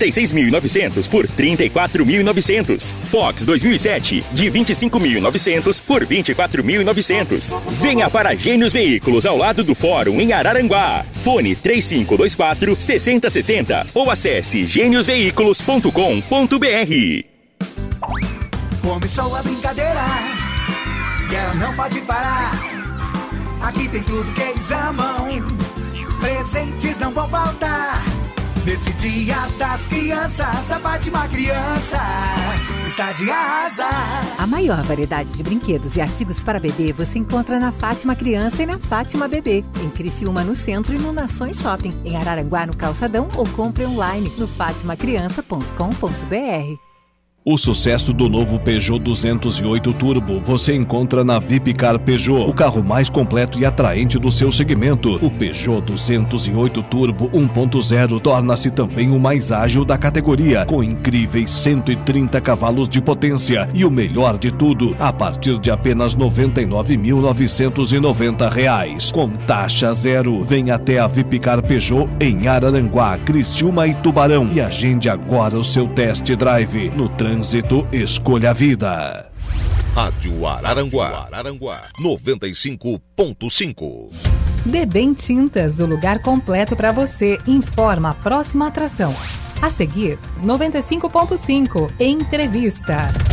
36.900 por 34.900. Fox 2007 de 25.900 por 24.900. Venha para Gênios Veículos ao lado do Fórum em Araranguá. Fone 3524 6060 ou acesse gêniosveículos.com.br. Começou a brincadeira e ela não pode parar. Aqui tem tudo que eles amam. Presentes não vão faltar. Nesse dia das crianças, a Fátima Criança está de arrasar. A maior variedade de brinquedos e artigos para bebê você encontra na Fátima Criança e na Fátima Bebê. Em Criciúma, no centro e no Nações Shopping. Em Araranguá, no Calçadão ou compre online no fatimacriança.com.br. O sucesso do novo Peugeot 208 Turbo você encontra na Vipcar Peugeot, o carro mais completo e atraente do seu segmento. O Peugeot 208 Turbo 1.0 torna-se também o mais ágil da categoria, com incríveis 130 cavalos de potência e o melhor de tudo, a partir de apenas 99.990 reais, com taxa zero. Venha até a Vipcar Peugeot em Araranguá, Criciúma e Tubarão e agende agora o seu test drive no trânsito Trânsito Escolha a Vida. Rádio Araranguá, Araranguá 95.5. Debem Tintas, o lugar completo para você. Informa a próxima atração. A seguir, 95.5 Entrevista.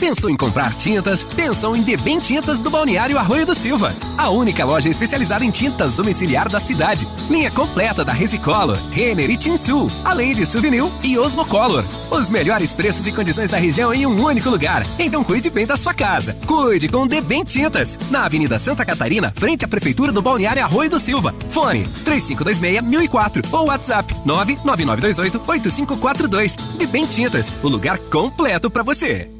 Pensou em comprar tintas? Pensou em Debem Tintas do Balneário Arroio do Silva. A única loja especializada em tintas domiciliar da cidade. Linha completa da Resicolor, Renner e Tinsul, além de Souvenir e Osmocolor. Os melhores preços e condições da região em um único lugar. Então cuide bem da sua casa. Cuide com Debem Tintas. Na Avenida Santa Catarina, frente à Prefeitura do Balneário Arroio do Silva. Fone 3526-1004 ou WhatsApp 99928-8542. Debem Tintas, o lugar completo para você.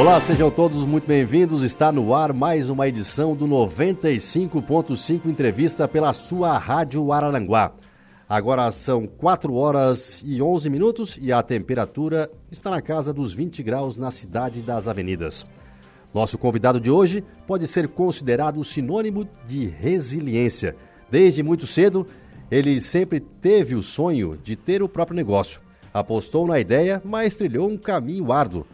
Olá, sejam todos muito bem-vindos. Está no ar mais uma edição do 95.5 Entrevista pela sua Rádio Araranguá. Agora são 4 horas e 11 minutos e a temperatura está na casa dos 20 graus na cidade das avenidas. Nosso convidado de hoje pode ser considerado sinônimo de resiliência. Desde muito cedo, ele sempre teve o sonho de ter o próprio negócio. Apostou na ideia, mas trilhou um caminho árduo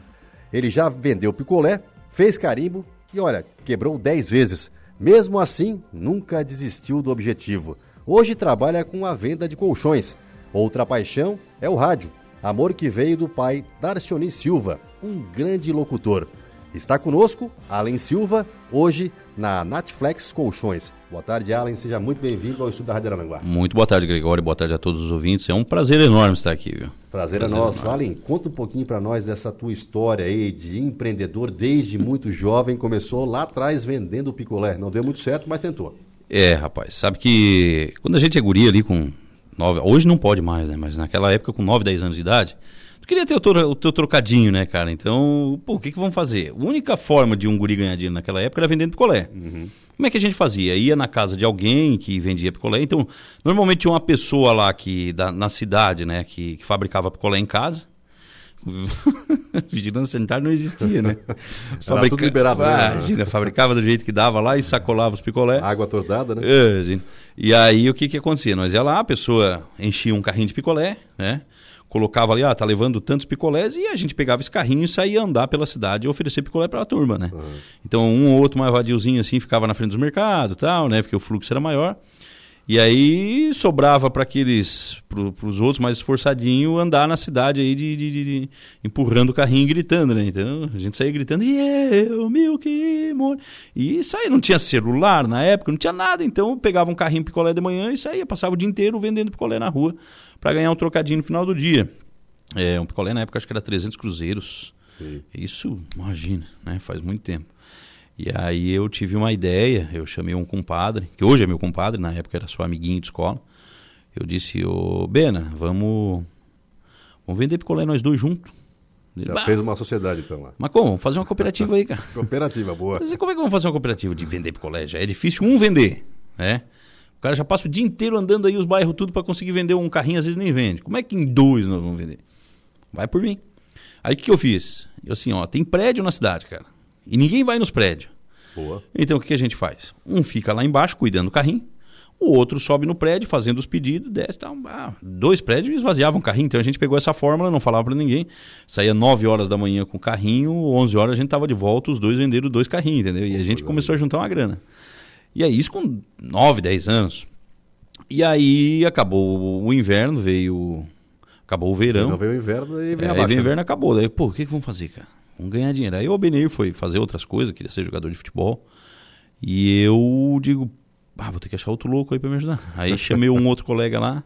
ele já vendeu picolé, fez carimbo e olha, quebrou 10 vezes. Mesmo assim, nunca desistiu do objetivo. Hoje trabalha com a venda de colchões. Outra paixão é o rádio, amor que veio do pai Darcioni Silva, um grande locutor. Está conosco, Allen Silva, hoje na Natflex Colchões. Boa tarde, Alan. Seja muito bem-vindo ao Estúdio da Rádio Aranguá. Muito boa tarde, Gregório. Boa tarde a todos os ouvintes. É um prazer enorme estar aqui, viu? Prazer, prazer é nosso. Enorme. Alan, conta um pouquinho para nós dessa tua história aí de empreendedor desde muito jovem. Começou lá atrás vendendo picolé. Não deu muito certo, mas tentou. É, rapaz. Sabe que quando a gente é guri ali com nove... Hoje não pode mais, né? Mas naquela época, com 9, 10 anos de idade Tu queria ter o teu, o teu trocadinho, né, cara? Então, pô, o que, que vamos fazer? A única forma de um guri ganhar dinheiro naquela época era vendendo picolé. Uhum. Como é que a gente fazia? Ia na casa de alguém que vendia picolé. Então, normalmente tinha uma pessoa lá que, da, na cidade, né, que, que fabricava picolé em casa. Vigilância sanitária não existia, né? Fabrica... tudo liberado. né? Imagina, fabricava do jeito que dava lá e sacolava os picolé. Água tordada, né? É. E aí o que que acontecia? Nós ia lá, a pessoa enchia um carrinho de picolé, né? Colocava ali, ah, tá levando tantos picolés, e a gente pegava esse carrinho e saía andar pela cidade e oferecer picolé para a turma, né? Uhum. Então, um ou outro mais vadiozinho assim ficava na frente dos mercados tal, né? Porque o fluxo era maior. E aí sobrava para aqueles, para os outros mais esforçadinhos, andar na cidade aí de, de, de, de, empurrando o carrinho e gritando, né? Então a gente saía gritando, e eu, Milky More. E saía, não tinha celular na época, não tinha nada, então pegava um carrinho picolé de manhã e saía, passava o dia inteiro vendendo picolé na rua para ganhar um trocadinho no final do dia. É, um picolé na época acho que era 300 cruzeiros. Sim. Isso, imagina, né? Faz muito tempo. E aí eu tive uma ideia, eu chamei um compadre, que hoje é meu compadre, na época era só amiguinho de escola. Eu disse, ô Bena, vamos, vamos vender picolé nós dois juntos. Ele, Já "Bah, fez uma sociedade então lá. Mas como? Vamos fazer uma cooperativa aí, cara. Cooperativa, boa. Mas como é que vamos fazer uma cooperativa de vender picolé? Já é difícil um vender, né? O cara já passa o dia inteiro andando aí os bairros tudo para conseguir vender um carrinho, às vezes nem vende. Como é que em dois nós vamos vender? Vai por mim. Aí o que, que eu fiz? Eu assim, ó, tem prédio na cidade, cara. E ninguém vai nos prédios. Boa. Então o que a gente faz? Um fica lá embaixo cuidando do carrinho, o outro sobe no prédio fazendo os pedidos, desce, tal. Ah, dois prédios esvaziavam o carrinho, então a gente pegou essa fórmula, não falava para ninguém. Saía 9 horas da manhã com o carrinho, 11 horas a gente tava de volta, os dois venderam dois carrinhos, entendeu? E a gente começou a juntar uma grana. E aí isso com 9, 10 anos. E aí acabou o inverno, veio acabou o verão. Não veio o inverno e vem É, a aí baixa. vem o inverno acabou. Daí, pô, o que, que vamos fazer, cara? Vamos ganhar dinheiro. Aí o Benir foi fazer outras coisas, queria ser jogador de futebol. E eu digo, ah, vou ter que achar outro louco aí pra me ajudar. Aí chamei um outro colega lá.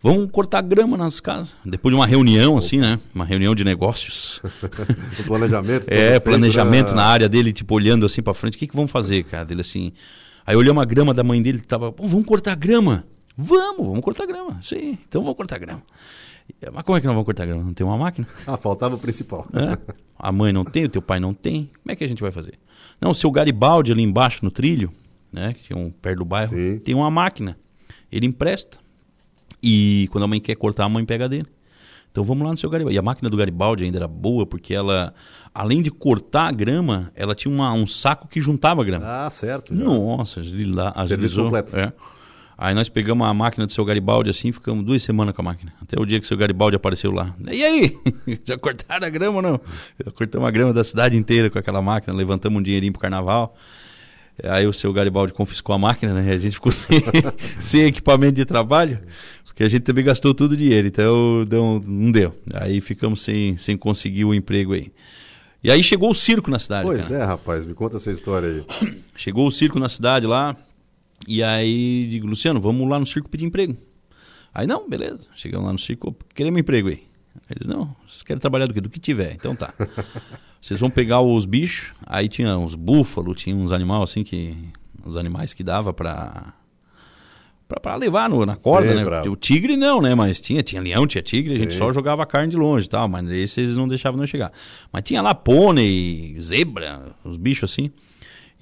Vamos cortar grama nas casas. Depois de uma reunião, assim, né? Uma reunião de negócios. O planejamento. É, planejamento na área dele, tipo, olhando assim pra frente. O que, que vamos fazer, cara? Dele assim. Aí olhamos a grama da mãe dele que tava. Vamos cortar grama. Vamos, vamos cortar grama. Sim, então vamos cortar grama. Mas como é que nós vamos cortar grama? Não tem uma máquina? Ah, faltava o principal. né? A mãe não tem, o teu pai não tem. Como é que a gente vai fazer? Não, o seu Garibaldi ali embaixo no trilho, né? Que tinha um perto do bairro, Sim. tem uma máquina. Ele empresta. E quando a mãe quer cortar, a mãe pega dele. Então vamos lá no seu Garibaldi. E a máquina do Garibaldi ainda era boa, porque ela, além de cortar a grama, ela tinha uma- um saco que juntava a grama. Ah, certo. já. Nossa, agilizou. Serviço completo. É. Aí nós pegamos a máquina do seu Garibaldi assim, ficamos duas semanas com a máquina. Até o dia que o seu Garibaldi apareceu lá. E aí? Já cortaram a grama ou não? Já cortamos a grama da cidade inteira com aquela máquina, levantamos um dinheirinho pro carnaval. Aí o seu Garibaldi confiscou a máquina, né? E a gente ficou sem, sem equipamento de trabalho, porque a gente também gastou tudo o dinheiro, então deu, não deu. Aí ficamos sem, sem conseguir o emprego aí. E aí chegou o circo na cidade. Pois cara. é, rapaz, me conta essa história aí. Chegou o circo na cidade lá, e aí digo, Luciano, vamos lá no circo pedir emprego. Aí, não, beleza. Chegamos lá no circo, "Ô, queremos emprego aí. Eles, não, vocês querem trabalhar do quê? Do que tiver. Então tá. Vocês vão pegar os bichos, aí tinha uns búfalos, tinha uns animais assim que. Uns animais que dava pra. Pra, pra levar no- na corda, né? pra- O tigre não, né? Mas tinha, tinha leão, tinha tigre, a gente só jogava carne de longe e tal, mas esses não deixavam nós chegar. Mas tinha lá pônei, zebra, os bichos assim.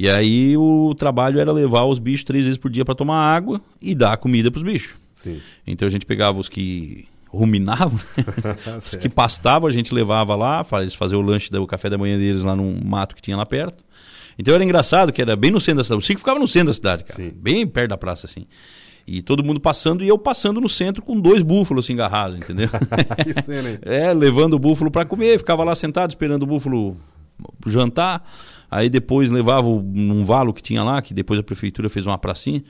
E aí o trabalho era levar os bichos três vezes por dia para tomar água e dar comida pros bichos. Sim. Então a gente pegava os que ruminavam, Tá os que pastavam, a gente levava lá, fa- eles faziam o lanche, do- o café da manhã deles lá num mato que tinha lá perto. Então era engraçado que era bem no centro da cidade. O circo ficava no centro da cidade, cara. Sim. Bem perto da praça, assim. E todo mundo passando e eu passando no centro com dois búfalos assim, agarrados, entendeu? Que cena, hein? É, levando o búfalo para comer, ficava lá sentado esperando o búfalo jantar. Aí depois levava num valo que tinha lá, que depois a prefeitura fez uma pracinha.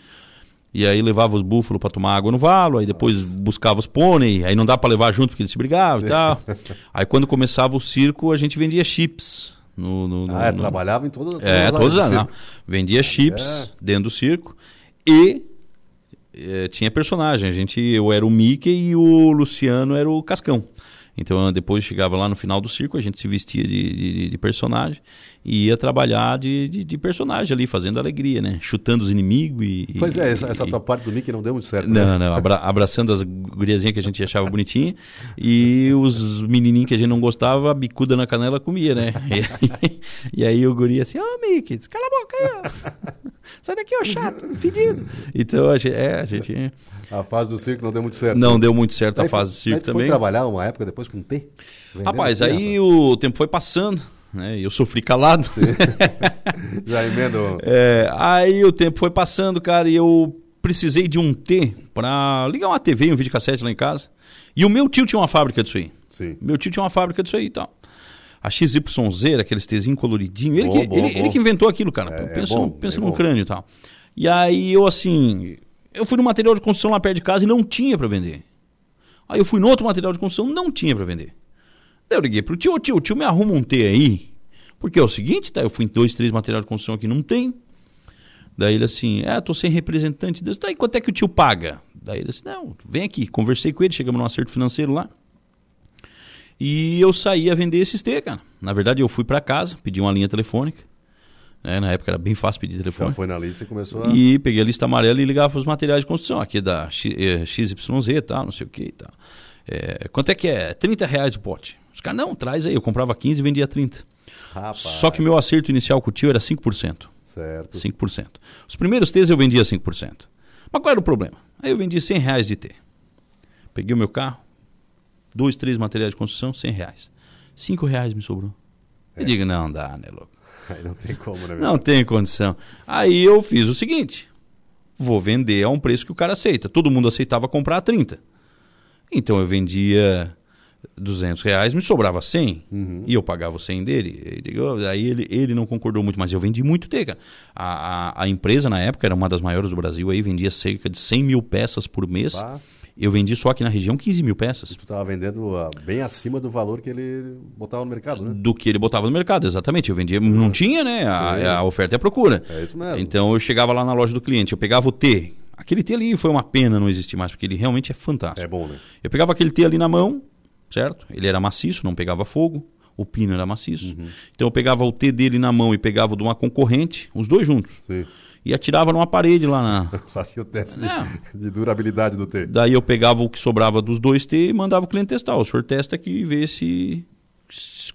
E aí levava os búfalos para tomar água no valo, aí depois buscava os pônei, aí não dá para levar junto porque eles se brigavam e tal. Aí quando começava o circo, a gente vendia chips. No, no, no- Ah, é, no- trabalhava em todas, todas é, as todos áreas anos. Vendia chips É. dentro do circo e eh, tinha personagem. A gente, eu era o Mickey e o Luciano era o Cascão. Então depois chegava lá no final do circo, a gente se vestia de, de, de personagem e ia trabalhar de, de, de personagem ali, fazendo alegria, né? Chutando os inimigos e. Pois é, e- essa, essa e- tua parte do Mickey não deu muito certo. né? não, não, abra- abraçando as guriazinhas que a gente achava bonitinha e os menininhos que a gente não gostava, a bicuda na canela comia, né? E aí, e aí o guri assim, ô Mickey, cala a boca aí, ó. Sai daqui, ó, chato, pedido. Então, a gente, é, a gente A fase do circo não deu muito certo. não né? deu muito certo a Aí fase do circo também. foi trabalhar uma época depois com T? Rapaz, aí o tempo foi passando, né? Eu sofri calado. Já emendo. É, aí o tempo foi passando, cara, e eu precisei de um T pra ligar uma TV e um videocassete lá em casa. E o meu tio tinha uma fábrica disso aí. Sim. Meu tio tinha uma fábrica disso aí e tal. A XYZ, aqueles Tzinho coloridinho. Ele, Bom, que, bom, ele, bom. ele que inventou aquilo, cara. É, é pensa bom, pensa é num crânio e tal. E aí eu, assim. Eu fui no material de construção lá perto de casa e não tinha pra vender. Aí eu fui no outro material de construção, não tinha pra vender. Daí eu liguei pro tio, tio, tio, me arruma um T aí. Porque é o seguinte, tá? Eu fui em dois, três materiais de construção aqui, não tem. Daí ele assim, é, tô sem representante desse. Daí quanto é que o tio paga? Daí ele assim, não, vem aqui. Conversei com ele, chegamos num acerto financeiro lá. E eu saí a vender esses T, cara. Na verdade, eu fui pra casa, pedi uma linha telefônica. Né? Na época era bem fácil pedir telefone. Já foi na lista e começou a... E peguei a lista amarela e ligava para os materiais de construção. Aqui da X, eh, XYZ e tal, não sei o que e tal. É, quanto é que é? 30 reais o pote. Os caras, não, traz aí. Eu comprava 15 e vendia 30. Rapaz. Só que meu acerto inicial com o tio era 5%. Certo. 5%. Os primeiros T's eu vendia 5%. Mas qual era o problema? Aí eu vendi 100 reais de T. Peguei o meu carro, dois, três materiais de construção, 100 reais. 5 reais me sobrou. Eu digo, não dá, né, louco? Aí não tem como, né? Não tem condição. Aí eu fiz o seguinte: vou vender a um preço que o cara aceita. Todo mundo aceitava comprar a 30. Então eu vendia 200 reais, me sobrava 100 e eu pagava o 100 dele. Aí ele, ele não concordou muito, mas eu vendi muito T, cara. A, a, a empresa na época era uma das maiores do Brasil, aí vendia cerca de 100 mil peças por mês. Pá. Eu vendi só aqui na região 15 mil peças. Tu tava vendendo ah, bem acima do valor que ele botava no mercado, né? Do que ele botava no mercado, exatamente. Eu vendia, não tinha, né? A, a oferta e a procura. É isso mesmo. Então eu chegava lá na loja do cliente, eu pegava o T. Aquele T ali foi uma pena não existir mais, porque ele realmente é fantástico. É bom, né? Eu pegava aquele T ali na mão, certo? Ele era maciço, não pegava fogo. O pino era maciço. Uhum. Então eu pegava o T dele na mão e pegava o de uma concorrente, os dois juntos. Sim. E atirava numa parede lá na. Fazia o teste de, É. de durabilidade do T. Daí eu pegava o que sobrava dos dois T e mandava o cliente testar. O senhor testa aqui e vê se.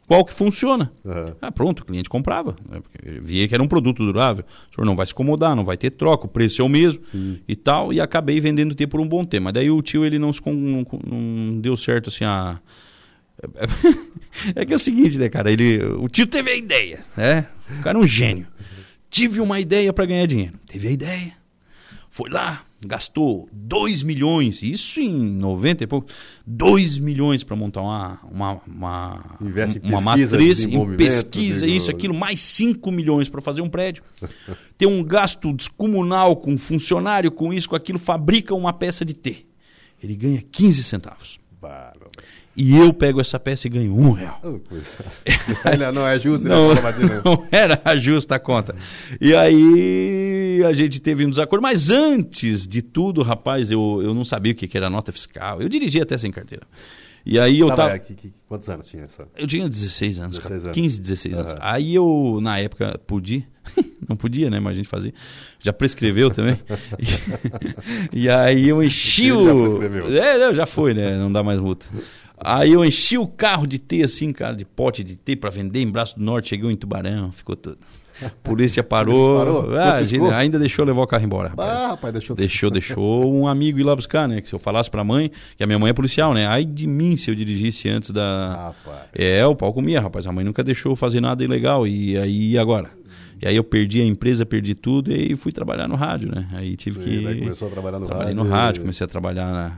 qual que funciona. Aham. Ah, pronto, o cliente comprava. né? Via que era um produto durável. O senhor não vai se incomodar, não vai ter troca, o preço é o mesmo e tal. E acabei vendendo T por um bom tempo. Mas daí o tio ele não, se não, não deu certo assim a. É que é o seguinte, né, cara? Ele, o tio teve a ideia, né? O cara é um gênio. Tive uma ideia para ganhar dinheiro. Teve a ideia. Foi lá, gastou 2 milhões, isso em 90 e pouco, 2 milhões para montar uma, uma, uma, Investe uma pesquisa, matriz, em pesquisa, digo- isso, aquilo, mais 5 milhões para fazer um prédio. Tem um gasto descomunal com funcionário, com isso, com aquilo, fabrica uma peça de T. Ele ganha 15 centavos. Bárbaro. E eu pego essa peça e ganho um real. Oh, coisa. Ele não é justo, Não, né? Fala, Matheus? não era a justa conta. E aí a gente teve um desacordo. Mas antes de tudo, rapaz, eu, eu não sabia o que, que era nota fiscal. Eu dirigia até sem carteira. E aí eu Tava, tava. é, que- que- quantos anos tinha essa? Eu tinha 16 anos, 16 cara. anos. 15, 16 anos. Aham. Aí eu, na época, podia. não podia, né? Mas a gente fazia. Já prescreveu também. e, aí eu enchi Já o. prescreveu. É, não, já foi, né? Não dá mais multa. Aí eu enchi o carro de T, assim, cara, de pote de T pra vender em Braço do Norte. Cheguei em Tubarão, ficou tudo. Polícia parou. parou? Ah, ainda deixou levar o carro embora, rapaz. Ah, rapaz, deixou... Deixou, deixou um amigo ir lá buscar, né? Que se eu falasse pra mãe, que a minha mãe é policial, né? Ai de mim se eu dirigisse antes da. Rapaz. É, o pau comia, rapaz. A mãe nunca deixou eu fazer nada ilegal. E aí, e agora? E aí eu perdi a empresa, perdi tudo e aí fui trabalhar no rádio, né? Aí tive Sim, que. daí começou a trabalhar no Trabalhei rádio no rádio, comecei a trabalhar na-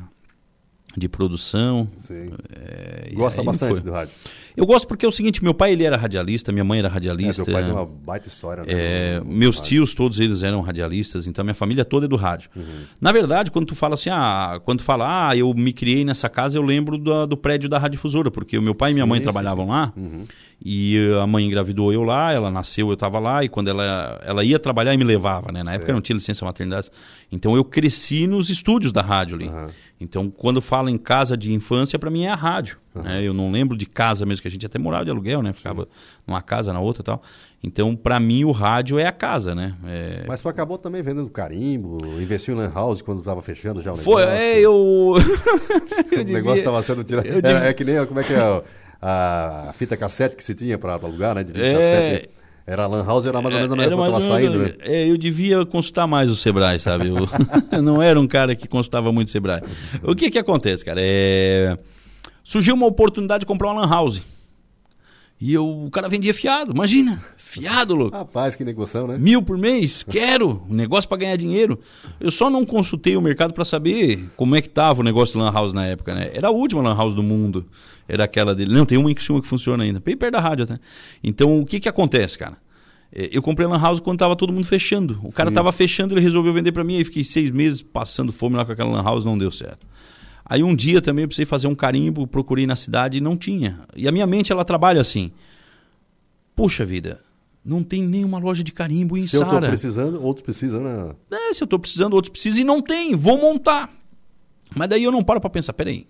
de produção. Sim. é, Gosta bastante do rádio. Eu gosto porque é o seguinte, meu pai ele era radialista, minha mãe era É, radialista. teu pai tem uma baita história, né? É, meus tios, todos eles eram radialistas, então minha família toda é do rádio. Uhum. Na verdade, quando tu fala assim, ah, quando tu fala, ah, eu me criei nessa casa, eu lembro do, do prédio da radiodifusora, porque o meu pai e minha Sim, mãe sim, trabalhavam sim. lá, Uhum. e eh, a mãe engravidou eu lá, ela nasceu, eu estava lá, e quando ela, ela ia trabalhar e me levava, né? Na época Certo. não tinha licença maternidade. Então eu cresci nos estúdios da rádio ali. Aham. Então, quando fala em casa de infância, para mim é a rádio. né? Eu não lembro de casa mesmo, que a gente até morava de aluguel, né? Ficava numa casa, na outra e tal. Então, para mim, o rádio é a casa, né? É... Mas tu acabou também vendendo carimbo, investiu em lan house quando tava fechando já o Foi, negócio. é, eu. eu o devia- negócio estava sendo tirado. É, devia- é que nem, como é que é, a, a fita cassete que se tinha para alugar, né? De fita É. cassete. Era a lan house, era mais ou menos a mesma coisa tava saindo, né? é, eu devia consultar mais o Sebrae, sabe? Eu, não era um cara que consultava muito Sebrae. O que que acontece, cara? É... Surgiu uma oportunidade de comprar uma lan house. E eu, o cara vendia fiado, imagina, fiado, louco. Rapaz, que negociação, né? Mil por mês? Quero! Um negócio para ganhar dinheiro. Eu só não consultei o mercado para saber como é que tava o negócio de Lan House na época, né? Era a última Lan House do mundo. Era aquela dele. Não, tem uma em Criciúma que funciona ainda. Bem perto da rádio até. Então, o que que acontece, cara? É, Eu comprei a Lan House quando tava todo mundo fechando. O cara Sim. tava fechando, ele resolveu vender para mim. Aí fiquei seis meses passando fome lá com aquela Lan House, não deu certo. Aí um dia também eu precisei fazer um carimbo, procurei na cidade e não tinha. E a minha mente, ela trabalha assim. Puxa vida, não tem nenhuma loja de carimbo em Se eu Sara. precisando, outros precisam, né? É, se eu tô precisando, outros precisam e não tem, vou montar. Mas daí eu não paro para pensar, peraí,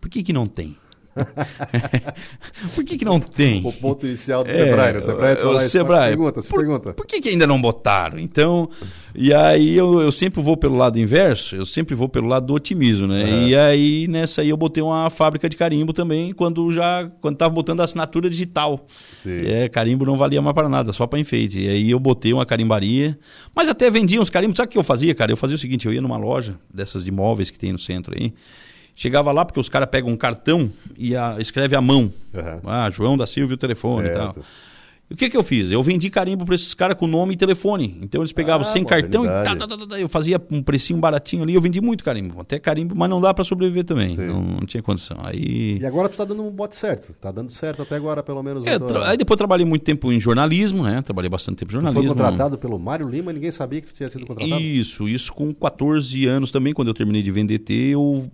por que que não tem? por que, que não tem? O ponto inicial do é, Sebrae, né? O Sebrae, o, o Sebrae pergunta, se por, pergunta. Por que, que ainda não botaram? Então, e aí eu, eu sempre vou pelo lado inverso, eu sempre vou pelo lado do otimismo, né? Uhum. E aí nessa aí eu botei uma fábrica de carimbo também, quando já, quando tava botando a assinatura digital. Sim. É, carimbo não valia mais para nada, só para enfeite. E aí eu botei uma carimbaria, mas até vendia uns carimbos. Sabe o que eu fazia, cara? Eu fazia o seguinte, eu ia numa loja dessas de móveis que tem no centro aí, Chegava lá porque os caras pegam um cartão e a, escreve à mão. Uhum. Ah, João da Silva o telefone certo. e tal. O que, que eu fiz? Eu vendi carimbo para esses caras com nome e telefone. Então eles pegavam ah, sem cartão e tá, tá, tá, tá, eu fazia um precinho baratinho ali. Eu vendi muito carimbo, até carimbo, mas não dá para sobreviver também. Não, não, tinha condição. Aí... E agora tu tá dando um bote certo. Tá dando certo até agora, pelo menos. É, tua... Aí depois trabalhei muito tempo em jornalismo, né? Trabalhei bastante tempo em jornalismo. Tu foi contratado pelo Mário Lima, ninguém sabia que tu tinha sido contratado? Isso, isso com 14 anos também, quando eu terminei de vender T, eu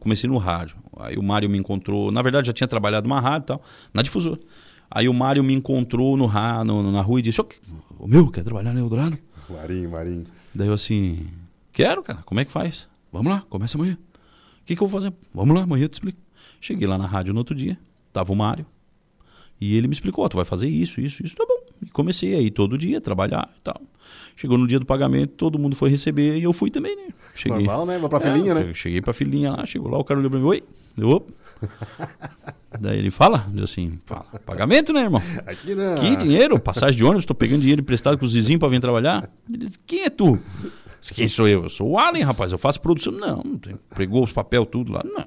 comecei no rádio. Aí o Mário me encontrou, na verdade já tinha trabalhado numa rádio e tal, na difusora. Aí o Mário me encontrou no, no, na rua e disse: O meu, quer trabalhar no Eldorado? Marinho, Marinho. Daí eu assim: Quero, cara, como é que faz? Vamos lá, começa amanhã. O que, que eu vou fazer? Vamos lá, amanhã eu te explico. Cheguei lá na rádio no outro dia, tava o Mário. E ele me explicou: Tu vai fazer isso, isso, isso, tá bom. E comecei aí todo dia, trabalhar e tal. Chegou no dia do pagamento, todo mundo foi receber e eu fui também, né? Cheguei, Normal, né? Vou pra é, filhinha, né? Cheguei pra filhinha lá, chegou lá, o cara olhou pra mim: Oi, eu, opa. Daí ele fala, diz assim, fala, pagamento, né, irmão? Aqui não. Que dinheiro? Passagem de ônibus, tô pegando dinheiro emprestado com os vizinhos pra vir trabalhar. Ele diz, quem é tu? Quem sou eu? Eu sou o Allen, rapaz, eu faço produção. Não, não tem, pregou os papel tudo lá, não.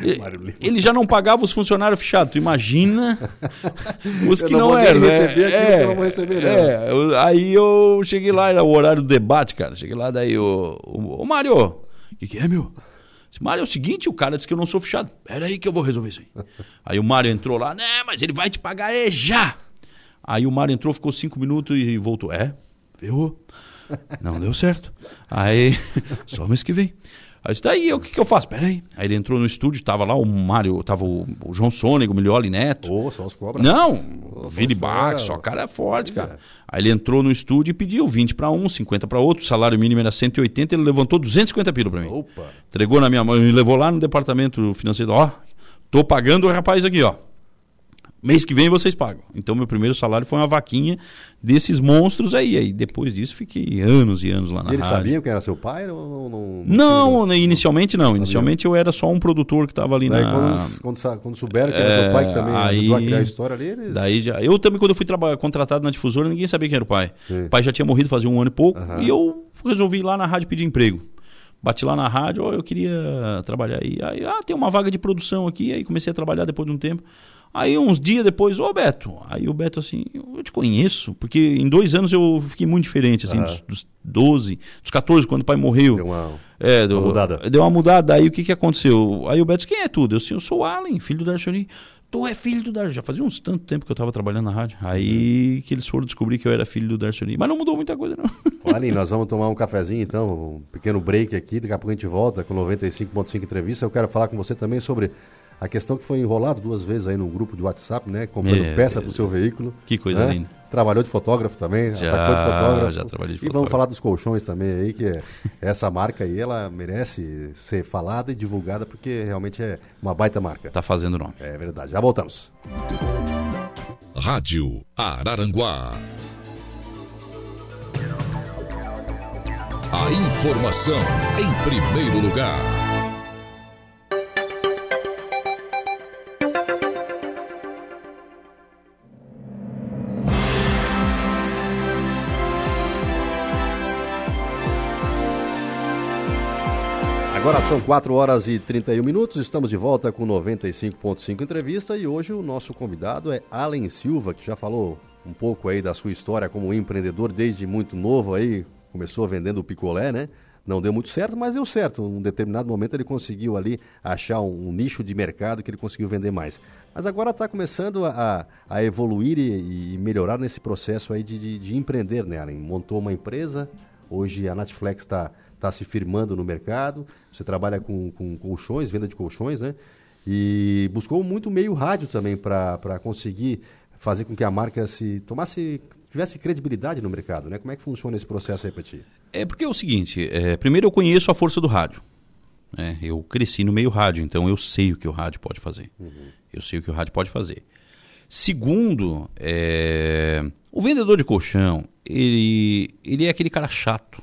Ele, ele, já não pagava os funcionários fechados. Tu imagina os que eu não, não eram. Né? É, não vou receber, é, eu, aí eu cheguei lá, era o horário do debate, cara. Cheguei lá, daí o, o, o Mário, o que, que é, meu? Mário, é o seguinte, o cara disse que eu não sou fechado. Pera aí que eu vou resolver isso aí. aí o Mário entrou lá, né, mas ele vai te pagar é já. Aí o Mário entrou, ficou cinco minutos e voltou. É, viu? Não deu certo. Aí, só mês que vem. Aí disse, daí, o que, que eu faço? Pera aí. Aí ele entrou no estúdio, tava lá o Mário, tava o, o João Sônego, o Milioli Neto. Ô, oh, só os cobras. Não, oh, Vili Bach, só cara é forte, cara. É. Aí ele entrou no estúdio e pediu 20 para um, 50 para outro, o salário mínimo era 180, ele levantou 250 pila para mim. Opa. Entregou na minha mão, me levou lá no departamento financeiro, ó, tô pagando o rapaz aqui, ó. Mês que vem vocês pagam. Então, meu primeiro salário foi uma vaquinha desses monstros aí. Aí, depois disso, fiquei anos e anos lá na e eles rádio. sabiam que era seu pai? Ou não, não, não inicialmente não. não inicialmente eu era só um produtor que estava ali daí, na... Quando, quando, quando souberam que era é, teu pai, que também aí, ajudou a criar a história ali, eles... Daí já... Eu também, quando eu fui contratado na difusora, ninguém sabia quem era o pai. Sim. O pai já tinha morrido fazia um ano e pouco. Uhum. E eu resolvi ir lá na rádio pedir emprego. Bati lá na rádio, oh, eu queria trabalhar aí. Aí, ah, tem uma vaga de produção aqui. Aí comecei a trabalhar depois de um tempo. Aí uns dias depois, ô Beto, aí o Beto assim, eu te conheço, porque em dois anos eu fiquei muito diferente, assim, dos, dos 12, dos 14, quando o pai morreu. Deu uma, é, deu, uma mudada. Deu uma mudada, aí o que que aconteceu? Aí o Beto disse, quem é tudo? Eu assim, eu sou o Allen, filho do Darcioni. Tu é filho do Darcioni. Já fazia uns tanto tempo que eu estava trabalhando na rádio. Aí uhum. que eles foram descobrir que eu era filho do Darcioni. Mas não mudou muita coisa, não. Allen, nós vamos tomar um cafezinho então, um pequeno break aqui, daqui a pouco a gente volta com 95.5 entrevista. Eu quero falar com você também sobre a questão que foi enrolado duas vezes aí num grupo de WhatsApp, né? Comprando é, peça para o seu veículo. Que coisa né? linda. Trabalhou de fotógrafo também, já, atacou de fotógrafo. Já trabalhei de fotógrafo. E vamos falar dos colchões também aí, que é, essa marca aí, ela merece ser falada e divulgada, porque realmente é uma baita marca. Tá fazendo nome. É verdade. Já voltamos. Rádio Araranguá. A informação em primeiro lugar. Agora são 4 horas e 31 minutos, estamos de volta com 95.5 entrevista e hoje o nosso convidado é Allen Silva, que já falou um pouco aí da sua história como empreendedor desde muito novo aí, começou vendendo picolé, né? Não deu muito certo, mas deu certo. Em um determinado momento ele conseguiu ali achar um, um nicho de mercado que ele conseguiu vender mais. Mas agora está começando a, a evoluir e, e, melhorar nesse processo aí de, de, de empreender, né, Allen? Montou uma empresa, hoje a Netflix está está se firmando no mercado. Você trabalha com, com colchões, venda de colchões, né? E buscou muito meio rádio também para conseguir fazer com que a marca se tomasse tivesse credibilidade no mercado, né? Como é que funciona esse processo aí para ti? É porque é o seguinte, é, primeiro eu conheço a força do rádio. Né? Eu cresci no meio rádio, então eu sei o que o rádio pode fazer. Eu sei o que o rádio pode fazer. Segundo, é, o vendedor de colchão, ele, ele é aquele cara chato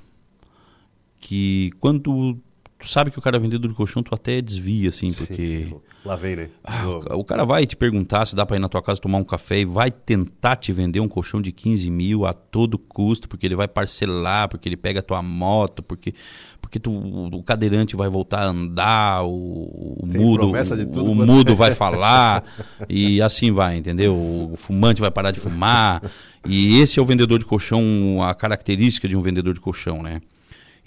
que quando tu, sabe que o cara é vendedor de colchão, tu até desvia, assim, porque... Lá vem, né? Ah, o, o cara vai te perguntar se dá para ir na tua casa tomar um café e vai tentar te vender um colchão de 15 mil a todo custo, porque ele vai parcelar, porque ele pega a tua moto, porque, porque tu, o cadeirante vai voltar a andar, o, o mudo, promessa de tudo o mudo é. vai falar e assim vai, entendeu? O fumante vai parar de fumar. E esse é o vendedor de colchão, a característica de um vendedor de colchão, né?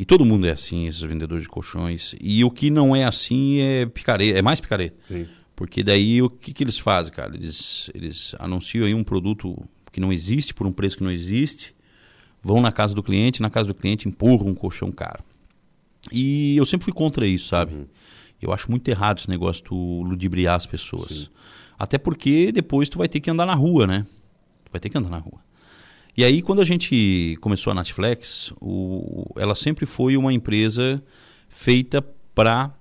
E todo mundo é assim, esses vendedores de colchões. E o que não é assim é picareta, é mais picareta. Sim. Porque daí o que, que eles fazem, cara? Eles, eles anunciam aí um produto que não existe por um preço que não existe, vão na casa do cliente, na casa do cliente empurram um colchão caro. E eu sempre fui contra isso, sabe? Eu acho muito errado esse negócio de tu ludibriar as pessoas. Até porque depois tu vai ter que andar na rua, né? Tu vai ter que andar na rua. E aí, quando a gente começou a Netflix, o, ela sempre foi uma empresa feita para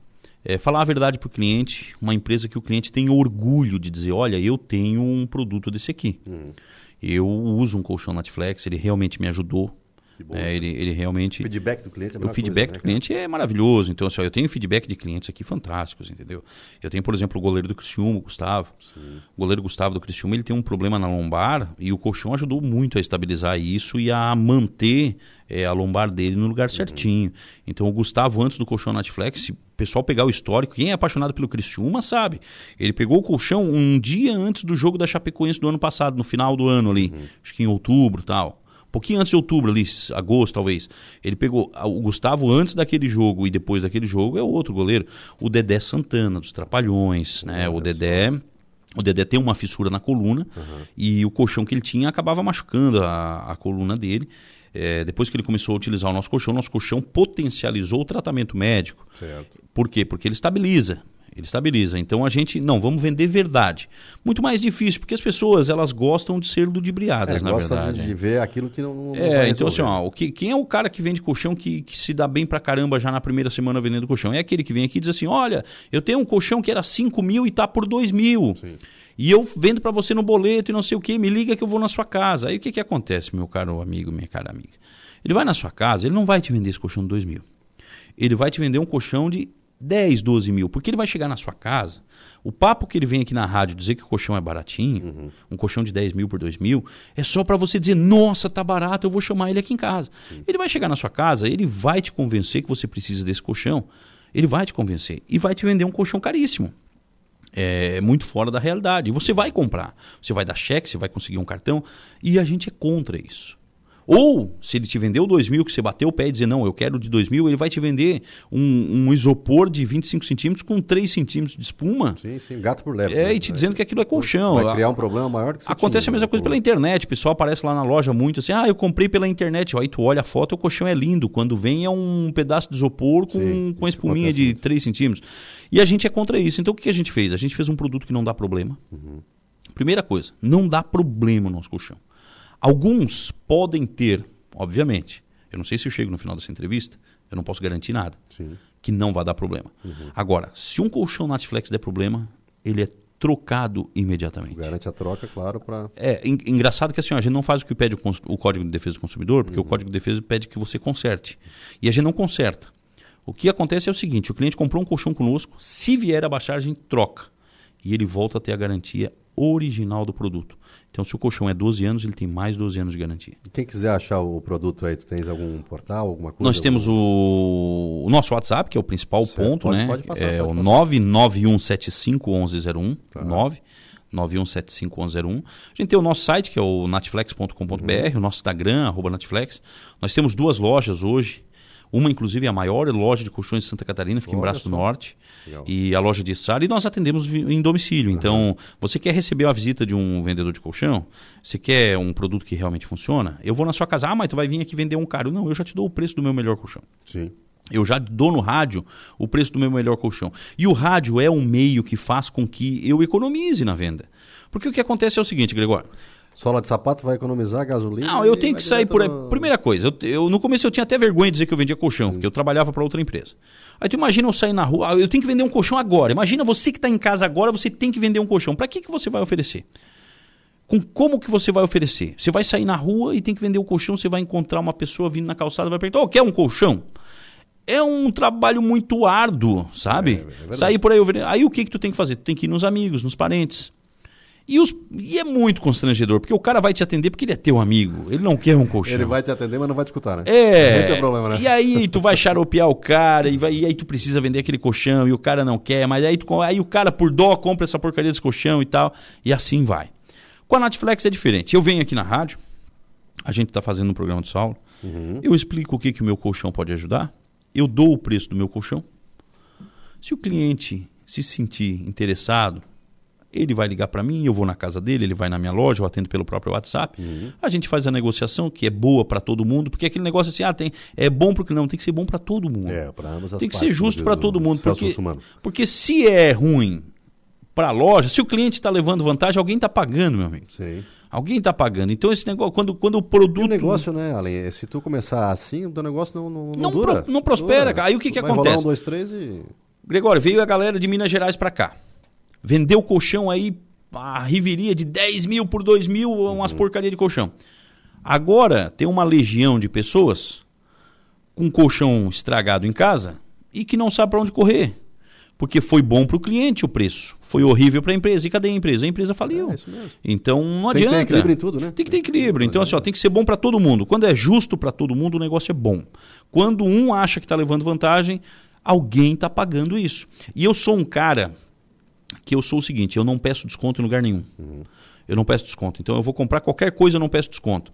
falar a verdade para o cliente, uma empresa que o cliente tem orgulho de dizer, olha, eu tenho um produto desse aqui. Eu uso um colchão Netflix, ele realmente me ajudou. É, sim. ele, ele realmente... O feedback do cliente é O feedback coisa, do né, cliente é maravilhoso. Então, assim, ó, eu tenho feedback de clientes aqui fantásticos, entendeu? Eu tenho, por exemplo, o goleiro do Criciúma, o Gustavo. O goleiro Gustavo do Criciúma, ele tem um problema na lombar e o colchão ajudou muito a estabilizar isso e a manter é, a lombar dele no Uhum. lugar certinho. Então, o Gustavo, antes do colchão Netflix, se o pessoal pegar o histórico, quem é apaixonado pelo Criciúma sabe. Ele pegou o colchão um dia antes do jogo da Chapecoense do ano passado, no final do ano ali, Uhum. acho que em outubro tal. Pouquinho antes de outubro, ali, agosto talvez. Ele pegou o Gustavo antes daquele jogo e depois daquele jogo é o outro goleiro. O Dedé Santana, dos Trapalhões, né? O Dedé. O Dedé tem uma fissura na coluna e o colchão que ele tinha acabava machucando a, a coluna dele. É, depois que ele começou a utilizar o nosso colchão, nosso colchão potencializou o tratamento médico. Certo. Por quê? Porque ele estabiliza. Ele estabiliza. Então a gente, não, vamos vender verdade. Muito mais difícil, porque as pessoas, elas gostam de ser ludibriadas, É, na verdade. de, de ver aquilo que não, não É, então assim, ó, o que, quem é o cara que vende colchão que, que se dá bem pra caramba já na primeira semana vendendo colchão? É aquele que vem aqui e diz assim, olha, eu tenho um colchão que era 5 mil e tá por 2 mil. E eu vendo pra você no boleto e não sei o que, me liga que eu vou na sua casa. Aí o que que acontece, meu caro amigo, minha cara amiga? Ele vai na sua casa, ele não vai te vender esse colchão de 2 mil. Ele vai te vender um colchão de 10, 12 mil, porque ele vai chegar na sua casa. O papo que ele vem aqui na rádio dizer que o colchão é baratinho, um colchão de 10 mil por 2 mil, é só para você dizer, nossa, tá barato, eu vou chamar ele aqui em casa. Ele vai chegar na sua casa, ele vai te convencer que você precisa desse colchão, ele vai te convencer e vai te vender um colchão caríssimo. É muito fora da realidade. E você vai comprar. Você vai dar cheque, você vai conseguir um cartão. E a gente é contra isso. Ou, se ele te vendeu 2 mil, que você bateu o pé e dizer, não, eu quero de 2 mil, ele vai te vender um, um isopor de 25 centímetros com 3 centímetros de espuma. Sim, sim, gato por leve. É, né? e te dizendo que aquilo é colchão. Vai criar um problema maior que você Acontece tinha, a mesma né? coisa pela internet. O pessoal aparece lá na loja muito assim, ah, eu comprei pela internet. Aí tu olha a foto, o colchão é lindo. Quando vem é um pedaço de isopor com, Sim, com a espuminha de muito. 3 centímetros. E a gente é contra isso. Então o que que a gente fez? A gente fez um produto que não dá problema. Uhum. Primeira coisa, não dá problema o nosso colchão. Alguns podem ter, obviamente. Eu não sei se eu chego no final dessa entrevista, eu não posso garantir nada. Sim. Que não vai dar problema. Uhum. Agora, se um colchão Natflex der problema, ele é trocado imediatamente. Garante a troca, claro, para. É en- engraçado que assim, ó, a gente não faz o que pede o, o Código de Defesa do Consumidor, porque o Uhum. Código de Defesa pede que você conserte. E a gente não conserta. O que acontece é o seguinte: o cliente comprou um colchão conosco, se vier a baixar, a gente troca. E ele volta a ter a garantia original do produto. Então, se o colchão é 12 anos, ele tem mais 12 anos de garantia. Quem quiser achar o produto aí, tu tens algum portal, alguma coisa? Nós temos algum- o, o nosso WhatsApp, que é o principal Certo, ponto, pode- né? pode passar, é pode o passar. 991751101, Tá. 9 91751101. A gente tem o nosso site, que é o natflex.com.br, Uhum. o nosso Instagram, arroba natflex. Nós temos duas lojas hoje. Uma, inclusive, é a maior loja de colchões de Santa Catarina, fica em Olha Braço do. Norte. Legal. E a loja de Sara. E nós atendemos em domicílio. Então, você quer receber uma visita de um vendedor de colchão? Você quer um produto que realmente funciona? Eu vou na sua casa. Ah, mas tu vai vir aqui vender um caro. Não, eu já te dou o preço do meu melhor colchão. Sim. Eu já dou no rádio o preço do meu melhor colchão. E o rádio é um meio que faz com que eu economize na venda. Porque o que acontece é o seguinte, Gregório. Sola de sapato vai economizar gasolina. Não, eu tenho que sair por aí. no- Primeira coisa, eu, eu- no começo eu tinha até vergonha de dizer que eu vendia colchão, porque eu trabalhava para outra empresa. Aí tu imagina eu sair na rua, ah, eu tenho que vender um colchão agora. Imagina você que está em casa agora, você tem que vender um colchão. Para que, que você vai oferecer? Com como que você vai oferecer? Você vai sair na rua e tem que vender o um colchão, você vai encontrar uma pessoa vindo na calçada e vai perguntar, oh, quer um colchão? É um trabalho muito árduo, sabe? É, é Sair por aí, aí o que que tu tem que fazer? Tu tem que ir nos amigos, nos parentes. E, os, e é muito constrangedor, porque o cara vai te atender porque ele é teu amigo, ele não quer um colchão. Ele vai te atender, mas não vai te escutar, né? É. Esse é o problema, né? E aí tu vai xaropear o cara, e, vai, e aí tu precisa vender aquele colchão, e o cara não quer, mas aí, tu, aí o cara, por dó, compra essa porcaria desse colchão e tal, e assim vai. Com a Netflix é diferente. Eu venho aqui na rádio, a gente está fazendo um programa de Saulo, uhum. eu explico o que, que o meu colchão pode ajudar, eu dou o preço do meu colchão. Se o cliente se sentir interessado, ele vai ligar para mim, eu vou na casa dele, ele vai na minha loja, eu atendo pelo próprio WhatsApp. Uhum. A gente faz a negociação que é boa para todo mundo, porque aquele negócio assim, ah, tem, é bom porque não, tem que ser bom para todo mundo. É, para ambas as Tem que ser justo para todo mundo, porque, porque se é ruim para a loja, se o cliente está levando vantagem, alguém está pagando, meu amigo. Sim. Alguém está pagando. Então, esse negócio, quando, quando o produto. E o negócio, né, Além, se tu começar assim, o teu negócio não, não, não, não dura. Pro, não prospera, dura. cara. Aí o que, que acontece? Um, dois, três e. Gregório, veio a galera de Minas Gerais para cá. Vendeu colchão aí a riveria de 10 mil por 2 mil, umas uhum. porcaria de colchão. Agora tem uma legião de pessoas com colchão estragado em casa e que não sabe para onde correr. Porque foi bom para o cliente o preço, foi horrível para a empresa. E cadê a empresa? A empresa faliu. É então não tem adianta. Tem que ter equilíbrio em tudo, né? Tem que ter equilíbrio. Então, assim, ó, tem que ser bom para todo mundo. Quando é justo para todo mundo, o negócio é bom. Quando um acha que está levando vantagem, alguém está pagando isso. E eu sou um cara que eu sou o seguinte, eu não peço desconto em lugar nenhum. Uhum. Eu não peço desconto. Então eu vou comprar qualquer coisa, eu não peço desconto.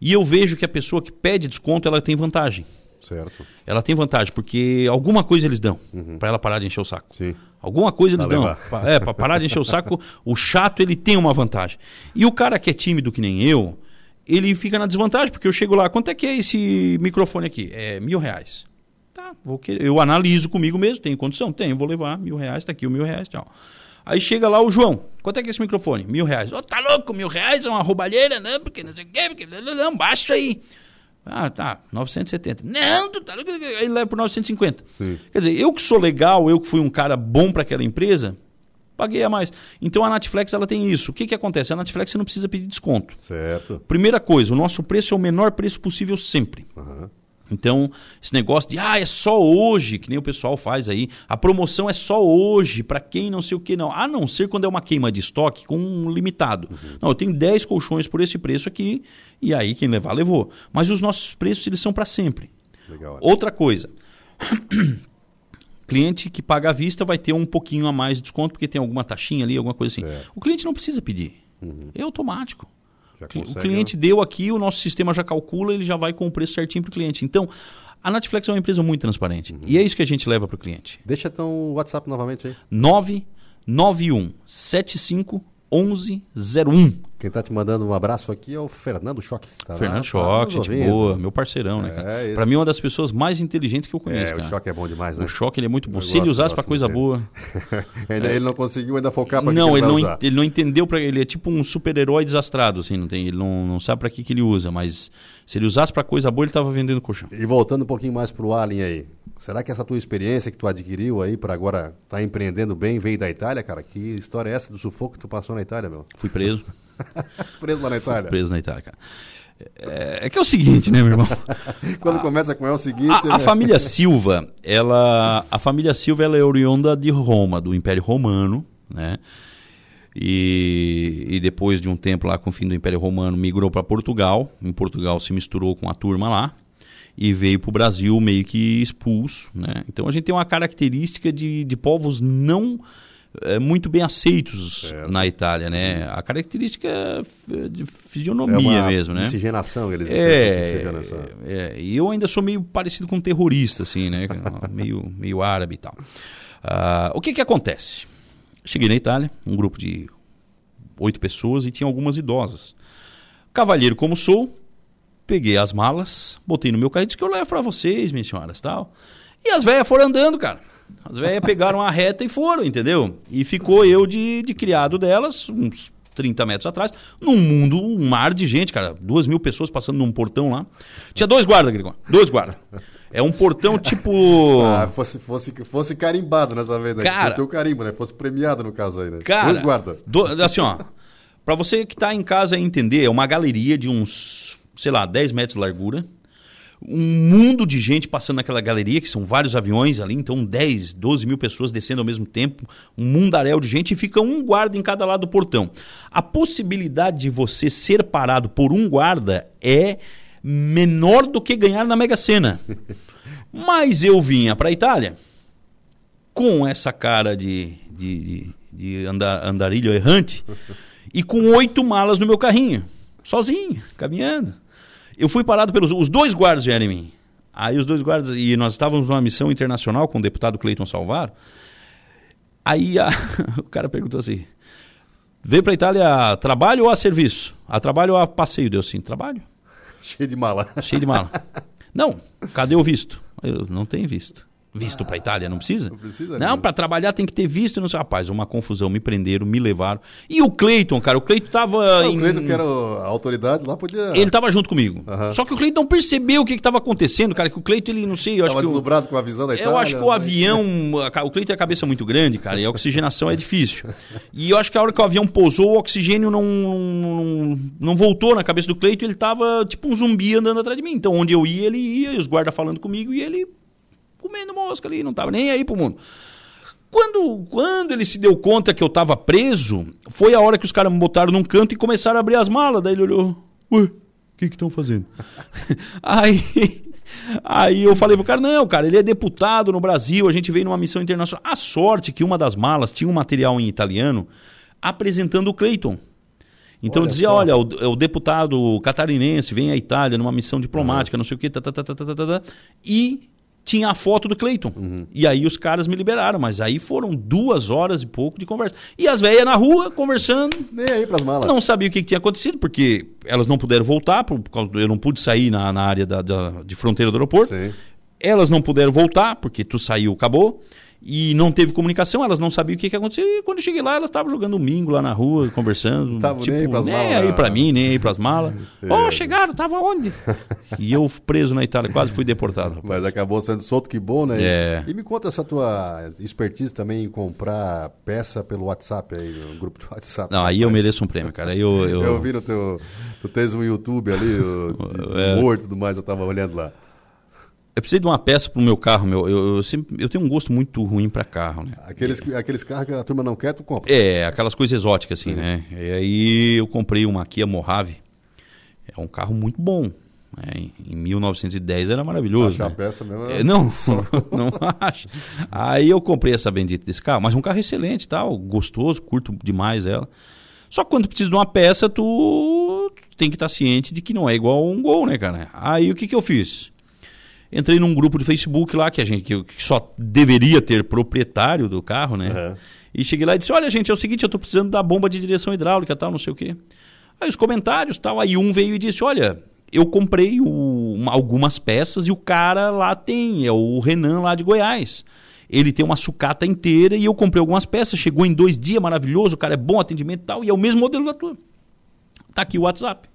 E eu vejo que a pessoa que pede desconto, ela tem vantagem. Certo. Ela tem vantagem, porque alguma coisa eles dão uhum. para ela parar de encher o saco. Sim. Alguma coisa eles pra dão. É, para parar de encher o saco, o chato ele tem uma vantagem. E o cara que é tímido que nem eu, ele fica na desvantagem, porque eu chego lá, quanto é que é esse microfone aqui? É mil reais. Tá, vou querer, eu analiso comigo mesmo, tenho condição? Tenho, vou levar mil reais, tá aqui o mil reais, tchau. Aí chega lá o João, quanto é que é esse microfone? Mil reais. Ô, oh, tá louco, mil reais é uma roubalheira, não, porque não sei o quê, porque não, baixa aí. Ah, tá, 970. Não, tu tá louco, aí leva por 950. Sim. Quer dizer, eu que sou legal, eu que fui um cara bom para aquela empresa, paguei a mais. Então a Netflix ela tem isso. O que, que acontece? A Netflix você não precisa pedir desconto. Certo. Primeira coisa, o nosso preço é o menor preço possível sempre. Uhum. Então, esse negócio de, ah, é só hoje, que nem o pessoal faz aí, a promoção é só hoje, para quem não sei o que, não. A não ser quando é uma queima de estoque com um limitado. Uhum. Não, eu tenho 10 colchões por esse preço aqui, e aí quem levar, levou. Mas os nossos preços, eles são para sempre. Legal, Outra coisa. cliente que paga à vista vai ter um pouquinho a mais de desconto, porque tem alguma taxinha ali, alguma coisa assim. O cliente não precisa pedir. Uhum. É automático. O cliente né? deu aqui, o nosso sistema já calcula, ele já vai com o preço certinho para o cliente. Então, a Netflix é uma empresa muito transparente. Uhum. E é isso que a gente leva para o cliente. Deixa então o WhatsApp novamente aí. 991 75 1101. Quem está te mandando um abraço aqui é o Fernando Choque. Tá Fernando lá, Choque, tá gente boa, meu parceirão, né, é, Para mim, é uma das pessoas mais inteligentes que eu conheço. É, cara. o Choque é bom demais, né? O Choque ele é muito bom. Eu Se gosto, ele usasse para coisa boa. ainda é. ele não conseguiu ainda focar para Não, ele, ele não, ele não entendeu para ele é tipo um super-herói desastrado, assim, não tem, ele não, não sabe para que que ele usa, mas se ele usasse para coisa boa, ele estava vendendo colchão. E voltando um pouquinho mais pro Alien aí. Será que essa tua experiência que tu adquiriu aí para agora estar tá empreendendo bem veio da Itália, cara? Que história é essa do sufoco que tu passou na Itália, meu? Fui preso. preso lá na Itália? Fui preso na Itália, cara. É, é, que é o seguinte, né, meu irmão? Quando a, começa com é o seguinte. A, né? a, família Silva, ela, a família Silva, ela é oriunda de Roma, do Império Romano, né? E, e depois de um tempo lá com o fim do Império Romano, migrou para Portugal. Em Portugal se misturou com a turma lá e veio para o Brasil meio que expulso, né? Então a gente tem uma característica de, de povos não muito bem aceitos certo. na Itália, né? A característica é de fisionomia é mesmo, né? Miscigenação, eles é, é, e eu ainda sou meio parecido com um terrorista, assim, né? meio, meio árabe e tal. Uh, o que que acontece? Cheguei na Itália, um grupo de oito pessoas e tinha algumas idosas. Cavalheiro como sou, peguei as malas, botei no meu carro e disse que eu levo para vocês, minhas senhoras, tal. E as velhas foram andando, cara. As velhas pegaram a reta e foram, entendeu? E ficou eu de, de criado delas, uns 30 metros atrás, num mundo, um mar de gente, cara. Duas mil pessoas passando num portão lá. Tinha dois guardas, Gregor. Dois guardas. É um portão tipo. Ah, fosse, fosse, fosse carimbado nessa vez, né? Cara- teu carimbo, né? Fosse premiado no caso aí, né? Cara, Dois guarda. do- assim, ó. Pra você que tá em casa entender, é uma galeria de uns, sei lá, 10 metros de largura. Um mundo de gente passando naquela galeria, que são vários aviões ali, então 10, 12 mil pessoas descendo ao mesmo tempo, um mundaréu de gente, e fica um guarda em cada lado do portão. A possibilidade de você ser parado por um guarda é menor do que ganhar na Mega Sena. Mas eu vinha pra Itália com essa cara de, de, de, de anda- andarilho errante e com oito malas no meu carrinho, sozinho, caminhando. Eu fui parado pelos. Os dois guardas vieram em mim. Aí os dois guardas. E nós estávamos numa missão internacional com o deputado Cleiton Salvaro. Aí a- o cara perguntou assim: veio pra Itália a trabalho ou a serviço? A trabalho ou a passeio? Deu assim: trabalho. Cheio de mala. Cheio de mala. Não, cadê o visto? Eu não tenho visto. Visto pra Itália, não precisa? Não precisa, Não, pra trabalhar tem que ter visto. Não sei. Rapaz, uma confusão. Me prenderam, me levaram. E o Cleiton, cara, o Cleiton tava. Ah, em- o Cleiton, que era a autoridade lá, podia. Ele tava junto comigo. Só que o Cleiton não percebeu o que, que tava acontecendo, cara. Que o Cleiton, ele, não sei, eu acho Tava que. o- deslumbrado com a visão da Itália. eu acho que o né? avião. O Cleiton tem a cabeça muito grande, cara, e a oxigenação é difícil. E eu acho que a hora que o avião pousou, o oxigênio não, não, não voltou na cabeça do Cleiton, ele tava tipo um zumbi andando atrás de mim. Então, onde eu ia, ele ia, e os guardas falando comigo, e ele comendo mosca ali, não estava nem aí pro mundo. Quando, quando ele se deu conta que eu estava preso, foi a hora que os caras me botaram num canto e começaram a abrir as malas. Daí ele olhou, ué, o que que estão fazendo? aí... Aí eu falei pro cara, não, cara, ele é deputado no Brasil, a gente veio numa missão internacional. A sorte que uma das malas tinha um material em italiano apresentando o Clayton. Então olha eu dizia, só. olha, o, o, deputado catarinense vem à Itália numa missão diplomática, não sei o quê, tá, tá, tá, tá, tá, tá, tá, tá. e tinha a foto do Cleiton. Uhum. E aí os caras me liberaram, mas aí foram duas horas e pouco de conversa. E as velhas na rua, conversando, Nem aí pras malas. não sabia o que, que tinha acontecido, porque elas não puderam voltar, por, eu não pude sair na, na área da, da- de fronteira do aeroporto. Sim. Elas não puderam voltar, porque tu saiu, acabou. E não teve comunicação, elas não sabiam o que, que aconteceu. E quando eu cheguei lá, elas estavam jogando domingo lá na rua, conversando. Tavam nem aí pras nem malas, aí né? pra mim, nem aí pras malas. É. Ó, chegaram, tava onde? e eu preso na Itália, quase fui deportado. rapaz. Mas acabou sendo solto, que bom, né? É. E me conta essa tua expertise também em comprar peça pelo WhatsApp aí, no grupo de WhatsApp. Não, aí eu Rapaz, mereço um prêmio, cara. Aí Eu, eu, Eu vi no teu. Tu tens um YouTube ali, o, de, É. humor e tudo mais, eu tava olhando lá. Eu precisei de uma peça pro meu carro, meu. Eu, eu sempre, eu tenho um gosto muito ruim pra carro, né? Aqueles, aqueles carros que a turma não quer, tu compra. É, aquelas coisas exóticas, assim, né? E aí eu comprei uma Kia Mojave. É um carro muito bom. né? Em- Em 1910 era maravilhoso. Achar a né? peça mesmo. É, não, não acho. Aí eu comprei essa bendita desse carro, mas um carro excelente, tal, gostoso, curto demais ela. Só que quando precisa de uma peça, tu tem que estar ciente de que não é igual um Gol, né, cara? Aí o que que eu fiz? Entrei num grupo de Facebook lá que a gente que que só deveria ter proprietário do carro, né? Aham. E cheguei lá e disse: "Olha, gente, é o seguinte, eu tô precisando da bomba de direção hidráulica, tal, não sei o quê". Aí os comentários, tal, aí um veio e disse: "Olha, eu comprei o- uma- algumas peças e o cara lá tem, é o Renan lá de Goiás. Ele tem uma sucata inteira e eu comprei algumas peças, chegou em dois dias, maravilhoso, o cara é bom atendimento e tal, e é o mesmo modelo da tua. Tá aqui o WhatsApp.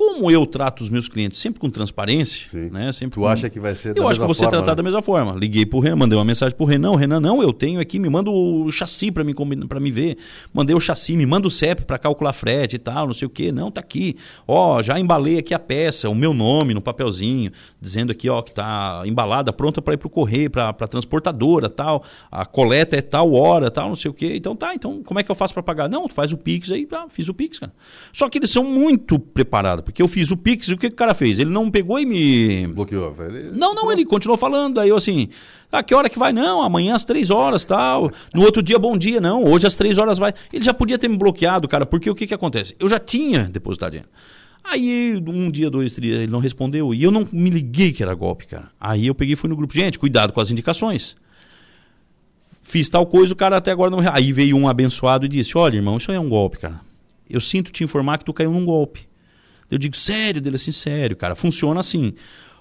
Como eu trato os meus clientes sempre com transparência, Sim. né? Sempre Tu com- acha que vai ser da eu acho que mesma vou ser forma, tratado né? da mesma forma. Liguei pro Renan, mandei uma mensagem pro Renan. Renan, não, eu tenho aqui, me manda o chassi mim, combi- pra me ver. Mandei o chassi, me manda o CEP pra calcular frete e tal, não sei o quê. Não, tá aqui. Ó, já embalei aqui a peça, o meu nome no papelzinho, dizendo aqui, ó, que tá embalada, pronta pra ir pro correio, pra, pra transportadora, tal. A coleta é tal hora, tal, não sei o quê. Então tá, então como é que eu faço pra pagar? Não, tu faz o Pix aí, tá, fiz o Pix, cara. Só que eles são muito preparados, porque eu fiz o Pix e o que, que o cara fez? Ele não pegou e me Bloqueou. Ele... não, não, ele continuou falando. Aí eu assim, ah, que hora que vai? Não, amanhã às três horas, tal. No outro dia, bom dia. Não, hoje às três horas vai. Ele já podia ter me bloqueado, cara, porque o que que acontece? Eu já tinha depositado dinheiro. Aí, um dia, dois, três, ele não respondeu. E eu não me liguei que era golpe, cara. Aí eu peguei e fui no grupo. Gente, cuidado com as indicações. Fiz tal coisa, o cara até agora não. Aí veio um abençoado e disse: Olha, irmão, isso aí é um golpe, cara. Eu sinto te informar que tu caiu num golpe. Eu digo, sério? Dele assim, sério, cara. Funciona assim.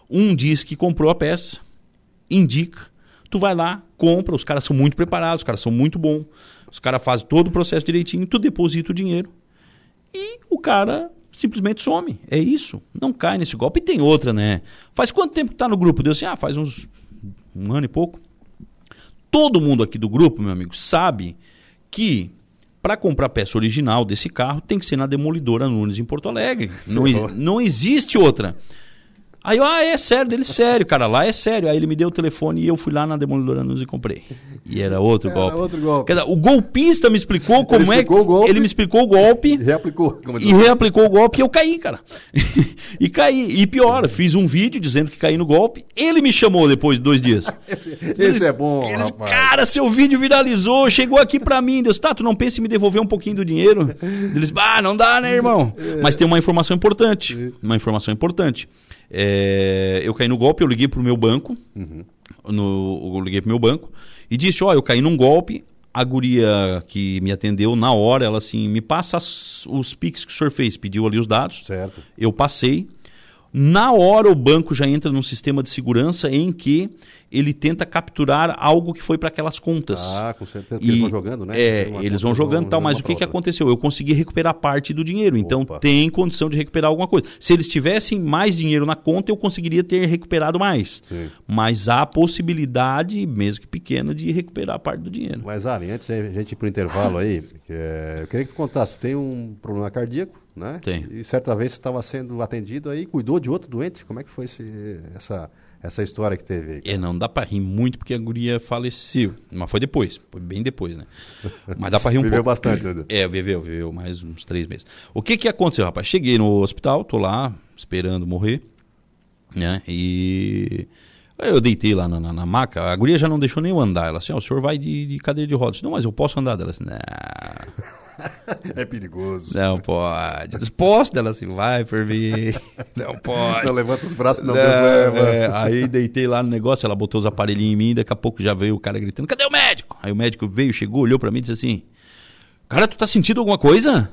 Um diz que comprou a peça, indica, tu vai lá, compra, os caras são muito preparados, os caras são muito bons, os caras fazem todo o processo direitinho, tu deposita o dinheiro e o cara simplesmente some. É isso. Não cai nesse golpe. E tem outra, né? Faz quanto tempo que tá no grupo? Deu assim, ah, faz uns um ano e pouco. Todo mundo aqui do grupo, meu amigo, sabe que para comprar peça original desse carro tem que ser na Demolidora Nunes em Porto Alegre. Não, não existe outra. Aí eu, ah, é sério, dele, sério, cara, lá é sério. Aí ele me deu o telefone e eu fui lá na Demolidora News e comprei. E era outro era golpe. outro golpe. Quer dizer, o golpista me explicou como ele é explicou o golpe, Ele me explicou o golpe. E reaplicou. E reaplicou o golpe e eu caí, cara. e caí. E pior, fiz um vídeo dizendo que caí no golpe. Ele me chamou depois de dois dias. esse, esse é bom, Eles, rapaz. Cara, seu vídeo viralizou, chegou aqui pra mim. Deus, tá, tu não pensa em me devolver um pouquinho do dinheiro? Eles, ah, não dá, né, irmão? Mas tem uma informação importante. Uma informação importante. É, eu caí no golpe, eu liguei pro meu banco. No, eu liguei pro meu banco e disse: Ó, eu caí num golpe. A guria que me atendeu na hora, ela assim, me passa as- os pics que o senhor fez, pediu ali os dados. Certo. Eu passei. Na hora o banco já entra num sistema de segurança em que ele tenta capturar algo que foi para aquelas contas. Ah, com certeza. Porque eles vão jogando, né? É, uma eles vão jogando e tal, mas o que, que aconteceu? Eu consegui recuperar parte do dinheiro, então Opa. tem condição de recuperar alguma coisa. Se eles tivessem mais dinheiro na conta, eu conseguiria ter recuperado mais. Sim. Mas há a possibilidade, mesmo que pequena, de recuperar parte do dinheiro. Mas, Ari, antes de a gente ir pro intervalo aí, é, eu queria que tu contasse, tu tem um problema cardíaco, né? Tem. E certa vez tu estava sendo atendido aí, cuidou de outro doente. Como é que foi esse, essa, essa história que teve aí? É, não dá pra rir muito porque a guria faleceu. Mas foi depois, foi bem depois, né? Mas dá pra rir um Viveu pouco. bastante, né? É, viveu, viveu mais uns três meses. O que que aconteceu, rapaz? Cheguei no hospital, tô lá esperando morrer, né? E eu deitei lá na, na, na maca, a guria já não deixou nem eu andar. Ela assim, ó, o senhor vai de, de cadeira de rodas. Não, mas eu posso andar. Ela assim, não, É perigoso. não pode. Posso? Ela assim, vai por mim. Não pode. Não levanta os braços, não, Não, Deus leva. é, aí deitei lá no negócio, ela botou os aparelhinhos em mim, daqui a pouco já veio o cara gritando, cadê o médico? Aí o médico veio, chegou, olhou pra mim e disse assim, cara, tu tá sentindo alguma coisa?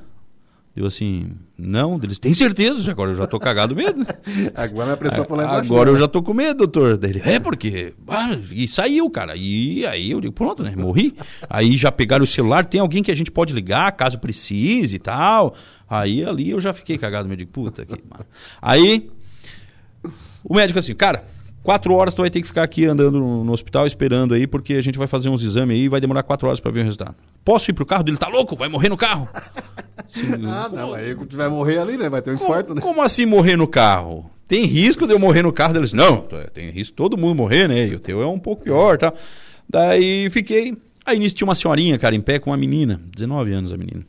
Eu assim, não, eles tem certeza, agora eu já tô cagado medo. Agora a pressão embaixo. Agora né? eu já tô com medo, doutor. Daí ele, é porque. Ah, e saiu, cara. E aí eu digo, pronto, né? Morri. Aí já pegaram o celular, tem alguém que a gente pode ligar caso precise e tal. Aí ali eu já fiquei cagado, eu digo, puta que. mano. Aí o médico assim, cara, quatro horas tu vai ter que ficar aqui andando no, no hospital esperando aí, porque a gente vai fazer uns exames aí e vai demorar quatro horas pra ver o resultado. Posso ir pro carro dele? Tá louco? Vai morrer no carro? Ah, não, aí tu vai morrer ali, né? Vai ter um infarto, né? Como assim morrer no carro? Tem risco de eu morrer no carro deles? Não, tem risco de todo mundo morrer, né? E o teu é um pouco pior, tá? Daí fiquei. Aí nisso tinha uma senhorinha, cara, em pé com uma menina, 19 anos a menina.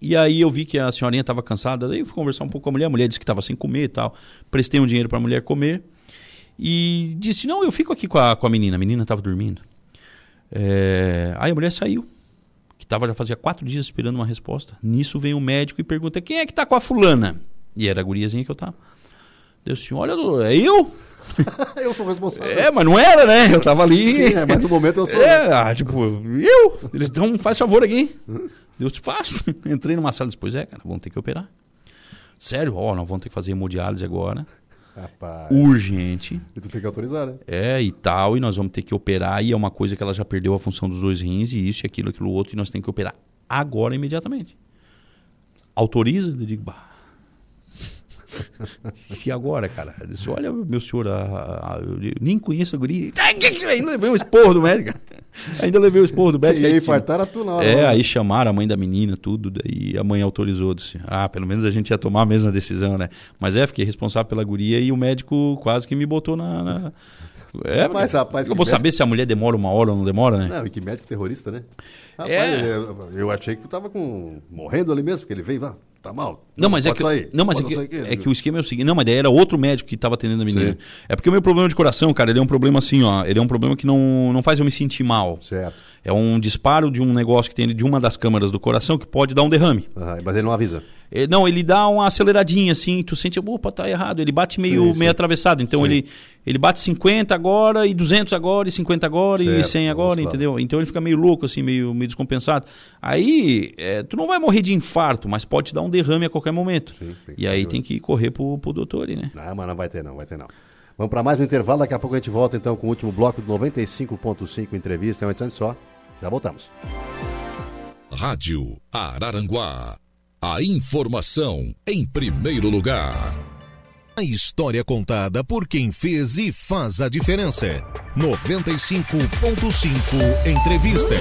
E aí eu vi que a senhorinha estava cansada, daí eu fui conversar um pouco com a mulher, a mulher disse que estava sem comer e tal. Prestei um dinheiro para a mulher comer e disse: "Não, eu fico aqui com a, com a menina". A menina estava dormindo. É, Aí a mulher saiu, estava já fazia quatro dias esperando uma resposta. Nisso vem o médico e pergunta: "Quem é que tá com a fulana?" E era a guriazinha que eu tava. Deus assim, olha, doutor, é eu? eu sou responsável. É, mas não era, né? Eu tava ali. Sim, é, mas no momento eu sou. É, ah, tipo, eu? Eles dão, faz favor aqui. Eu te faço. Entrei numa sala e disse, pois é, cara, vamos ter que operar. Sério, ó, nós vamos ter que fazer hemodiálise agora. Rapaz. Urgente. E tu tem que autorizar, né? É, e tal, e nós vamos ter que operar, e é uma coisa que ela já perdeu a função dos dois rins, e isso, e aquilo, aquilo outro, e nós temos que operar agora, imediatamente. Autoriza? Eu digo, bah. Se agora, cara, disse, olha, meu senhor, a- a- eu nem conheço a guria. Ainda levei um esporro do médico. Ainda levei o esporro do médico. E aí infartaram a tu na hora. é, aí chamaram a mãe da menina, tudo, daí a mãe autorizou, disse, ah, pelo menos a gente ia tomar a mesma decisão, né? Mas é, fiquei responsável pela guria e o médico quase que me botou na... na- É, Mas, rapaz, eu vou médico- saber se a mulher demora uma hora ou não demora, né? Não, e que médico terrorista, né? Rapaz, É. eu, eu achei que tu tava com... morrendo ali mesmo, porque ele veio, vá, tá mal. Não, mas é que, sair. não, mas é que, aqui. é que o esquema é o seguinte. Não, mas daí era outro médico que estava atendendo a menina. Sim. É porque o meu problema de coração, cara, ele é um problema assim, ó. Ele é um problema que não, não faz eu me sentir mal. Certo. É um disparo de um negócio que tem de uma das câmaras do coração que pode dar um derrame. Mas ele não avisa. É, Não, ele dá uma aceleradinha assim, tu sente, opa, tá errado. Ele bate meio, Sim, sim. meio atravessado. Então Sim. ele, ele bate 50 agora, e 200 agora, e 50 agora, e Certo, 100 agora, entendeu? Então ele fica meio louco, assim, meio, meio descompensado. Aí, é, tu não vai morrer de infarto, mas pode te dar um derrame a qualquer momento. E aí tem que correr pro, pro doutor, né? Não, mas não vai ter não, vai ter não. Vamos para mais um intervalo, daqui a pouco a gente volta então com o último bloco do 95.5 entrevista, é um instante só. Já voltamos. Rádio Araranguá A informação em primeiro lugar. A história contada por quem fez e faz a diferença. 95.5 Entrevista.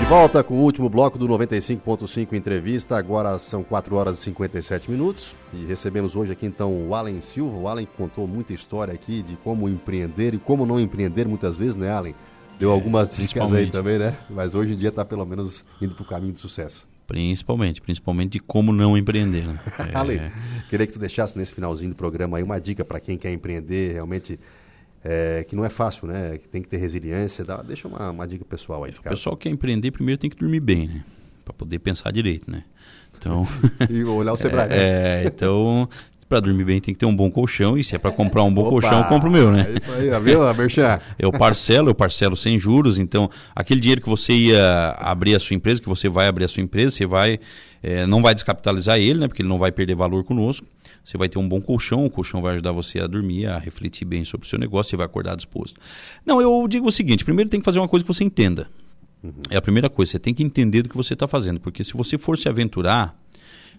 De volta com o último bloco do 95.5 Entrevista. Agora são 4 horas e 57 minutos. E recebemos hoje aqui então o Allen Silva. O Allen contou muita história aqui de como empreender e como não empreender muitas vezes, né, Allen? Deu É, algumas dicas aí também, né? Mas hoje em dia está pelo menos indo para o caminho do sucesso. Principalmente, principalmente de como não empreender. Né? É, Allen, queria que tu deixasse nesse finalzinho do programa aí uma dica para quem quer empreender realmente. é, que não é fácil, né? Que tem que ter resiliência. Dá- deixa uma, uma dica pessoal aí de o pessoal que quer empreender primeiro tem que dormir bem, né? Para poder pensar direito, né? Então, E olhar o Sebrae. né? é, então para dormir bem tem que ter um bom colchão e se é para comprar um bom Opa, colchão, eu compro o meu, né? É isso aí, viu, Merchan? Eu parcelo, eu parcelo sem juros. Então, aquele dinheiro que você ia abrir a sua empresa, que você vai abrir a sua empresa, você vai, eh, não vai descapitalizar ele, né? Porque ele não vai perder valor conosco. Você vai ter um bom colchão, o colchão vai ajudar você a dormir, a refletir bem sobre o seu negócio, você vai acordar disposto. Não, eu digo o seguinte: primeiro tem que fazer uma coisa que você entenda. É a primeira coisa, você tem que entender do que você está fazendo. Porque se você for se aventurar,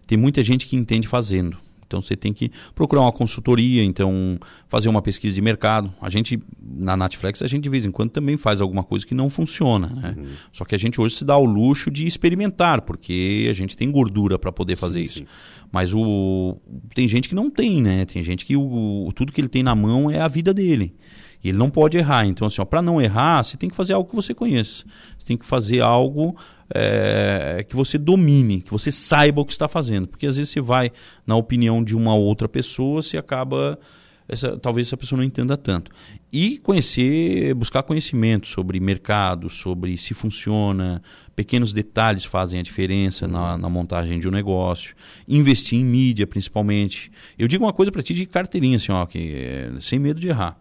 tem muita gente que entende fazendo. Então você tem que procurar uma consultoria, então fazer uma pesquisa de mercado. A gente, na Netflix, a gente de vez em quando também faz alguma coisa que não funciona. Né? Só que a gente hoje se dá o luxo de experimentar, porque a gente tem gordura para poder fazer Sim, isso. sim. Mas o tem gente que não tem, né? Tem gente que o, tudo que ele tem na mão é a vida dele. E ele não pode errar. Então, assim, para não errar, você tem que fazer algo que você conheça. Você tem que fazer algo é, que você domine, que você saiba o que está fazendo. Porque às vezes você vai na opinião de uma outra pessoa, você acaba. Essa, talvez essa pessoa não entenda tanto. E conhecer, buscar conhecimento sobre mercado, sobre se funciona, pequenos detalhes fazem a diferença na, na montagem de um negócio. Investir em mídia, principalmente. Eu digo uma coisa para ti de carteirinha, assim, ó, que, é, sem medo de errar.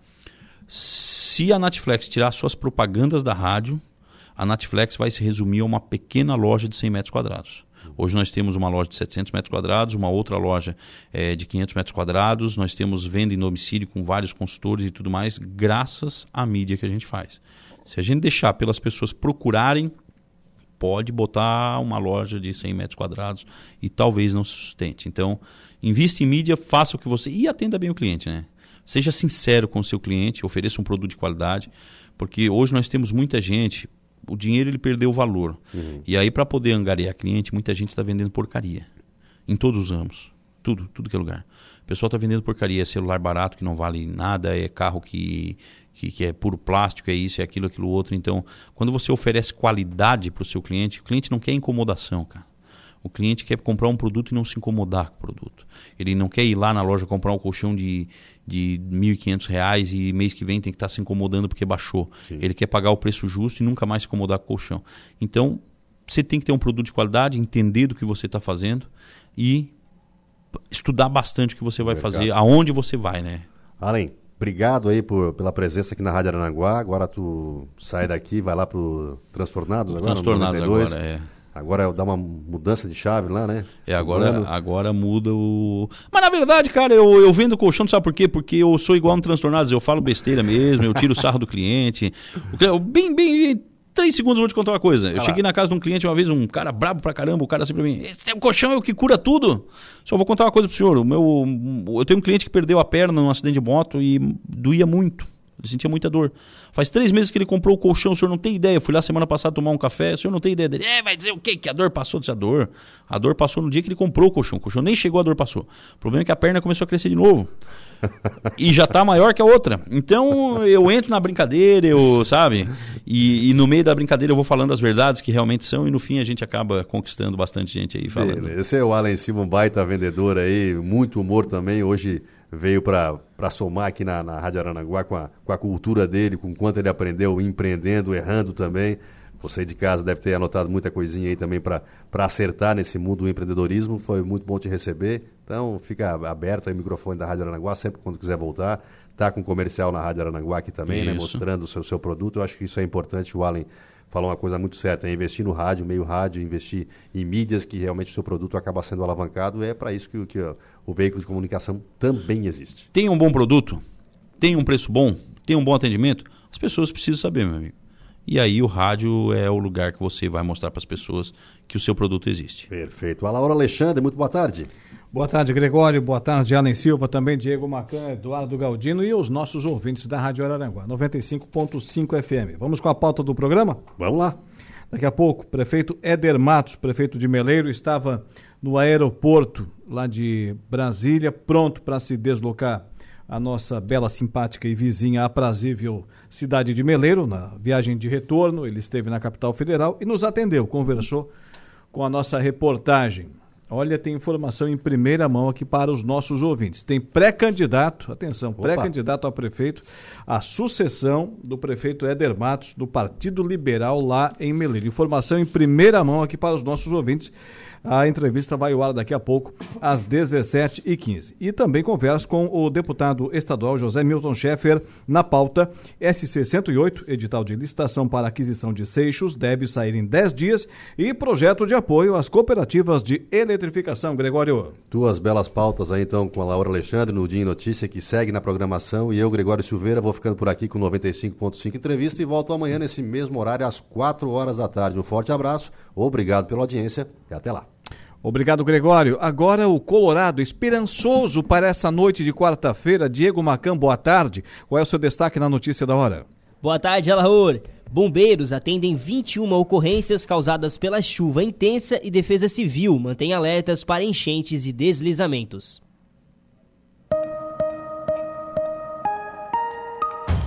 Se a Netflix tirar suas propagandas da rádio, a Netflix vai se resumir a uma pequena loja de 100 metros quadrados. Hoje nós temos uma loja de 700 metros quadrados, uma outra loja eh, de 500 metros quadrados, nós temos venda em domicílio com vários consultores e tudo mais, graças à mídia que a gente faz. Se a gente deixar pelas pessoas procurarem, pode botar uma loja de 100 metros quadrados e talvez não se sustente. Então, invista em mídia, faça o que você... E atenda bem o cliente, né? Seja sincero com o seu cliente, ofereça um produto de qualidade, porque hoje nós temos muita gente, o dinheiro ele perdeu o valor. E aí, para poder angariar cliente, muita gente está vendendo porcaria. Em todos os ramos. Tudo, tudo que é lugar. O pessoal está vendendo porcaria, é celular barato que não vale nada, é carro que, que, que é puro plástico, é isso, é aquilo, aquilo outro. Então, quando você oferece qualidade para o seu cliente, o cliente não quer incomodação, cara. O cliente quer comprar um produto e não se incomodar com o produto. Ele não quer ir lá na loja comprar um colchão de, de 1.500 reais e mês que vem tem que estar se incomodando porque baixou. Ele quer pagar o preço justo e nunca mais se incomodar com o colchão. Então, você tem que ter um produto de qualidade, entender do que você está fazendo e estudar bastante o que você vai Mercado. fazer, aonde você vai, né? Além, obrigado aí por, pela presença aqui na Rádio Aranaguá. Agora tu sai daqui, vai lá pro Transtornados agora, Transtornados 92. agora, é. Agora dá uma mudança de chave lá, né? É, agora, agora muda o. Mas na verdade, cara, eu, eu vendo colchão, sabe por quê? Porque eu sou igual no Transtornados, eu falo besteira mesmo, eu tiro o sarro do cliente. Eu- Bem, bem, em três segundos eu vou te contar uma coisa. Eu lá. cheguei na casa de um cliente uma vez, um cara brabo pra caramba, o cara assim pra mim: Esse é o colchão é o que cura tudo. Só vou contar uma coisa pro senhor. O meu, eu tenho um cliente que perdeu a perna num acidente de moto e doía muito. Ele sentia muita dor. Faz três meses que ele comprou o colchão, o senhor não tem ideia. Eu fui lá semana passada tomar um café, o senhor não tem ideia dele. É, vai dizer o quê? Que a dor passou? Disse a dor. A dor passou no dia que ele comprou o colchão. O colchão nem chegou, a dor passou. O problema é que a perna começou a crescer de novo. e já tá maior que a outra. Então eu entro na brincadeira, eu, sabe? E, e no meio da brincadeira eu vou falando as verdades que realmente são, e no fim a gente acaba conquistando bastante gente aí falando. Esse é o Alan Silva, um baita vendedor aí, muito humor também. Hoje veio para somar aqui na, na Rádio Aranaguá com a, com a cultura dele, com quanto ele aprendeu empreendendo, errando também. Você de casa deve ter anotado muita coisinha aí também para acertar nesse mundo do empreendedorismo. Foi muito bom te receber. Então fica aberto aí o microfone da Rádio Aranaguá, sempre quando quiser voltar. Tá com comercial na Rádio Aranaguá aqui também, né? Mostrando o seu, seu produto. Eu acho que isso é importante. O Allen falou uma coisa muito certa, é investir no rádio, meio rádio, investir em mídias que realmente o seu produto acaba sendo alavancado. É para isso que, o- que ó, o veículo de comunicação também existe. tem um bom produto, tem um preço bom, tem um bom atendimento, as pessoas precisam saber, meu amigo. E aí o rádio é o lugar que você vai mostrar para as pessoas que o seu produto existe. Perfeito. A Laura Alexandre, muito boa tarde. Boa tarde, Gregório. Boa tarde, Allen Silva, também Diego Macan, Eduardo Galdino e os nossos ouvintes da Rádio Araranguá, 95.5 FM. Vamos com a pauta do programa? Vamos lá. Daqui a pouco, prefeito Éder Matos, prefeito de Meleiro, estava no aeroporto lá de Brasília, pronto para se deslocar a nossa bela, simpática e vizinha aprazível cidade de Meleiro, na viagem de retorno. Ele esteve na capital federal e nos atendeu, conversou com a nossa reportagem. Olha, tem informação em primeira mão aqui para os nossos ouvintes. Tem pré-candidato, atenção, pré-candidato a prefeito, a sucessão do prefeito Éder Matos, do Partido Liberal lá em Meleiro. Informação em primeira mão aqui para os nossos ouvintes. A entrevista vai ao ar daqui a pouco, às 17h15. E também converso com o deputado estadual José Milton Schaeffer na pauta SC108, edital de licitação para aquisição de seixos, deve sair em 10 dias, e projeto de apoio às cooperativas de eletrificação. Gregório. Duas belas pautas aí então com a Laura Alexandre no Dia em Notícia, que segue na programação, e eu, Gregório Silveira, vou ficando por aqui com 95.5 entrevista e volto amanhã nesse mesmo horário, às 4 horas da tarde. Um forte abraço, obrigado pela audiência e até lá. Obrigado, Gregório. Agora o Colorado, esperançoso para essa noite de quarta-feira. Diego Macan, boa tarde. Qual é o seu destaque na notícia da hora? Boa tarde, Alaor. Bombeiros atendem 21 ocorrências causadas pela chuva intensa e Defesa Civil mantém alertas para enchentes e deslizamentos.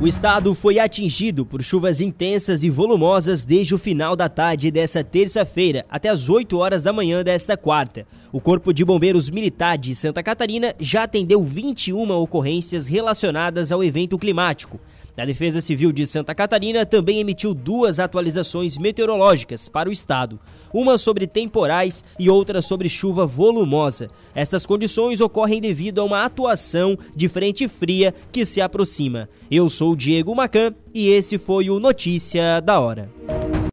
O estado foi atingido por chuvas intensas e volumosas desde o final da tarde dessa terça-feira até as 8 horas da manhã desta quarta. O Corpo de Bombeiros Militar de Santa Catarina já atendeu 21 ocorrências relacionadas ao evento climático. A Defesa Civil de Santa Catarina também emitiu duas atualizações meteorológicas para o estado, uma sobre temporais e outra sobre chuva volumosa. Estas condições ocorrem devido a uma atuação de frente fria que se aproxima. Eu sou o Diego Macan e esse foi o Notícia da Hora.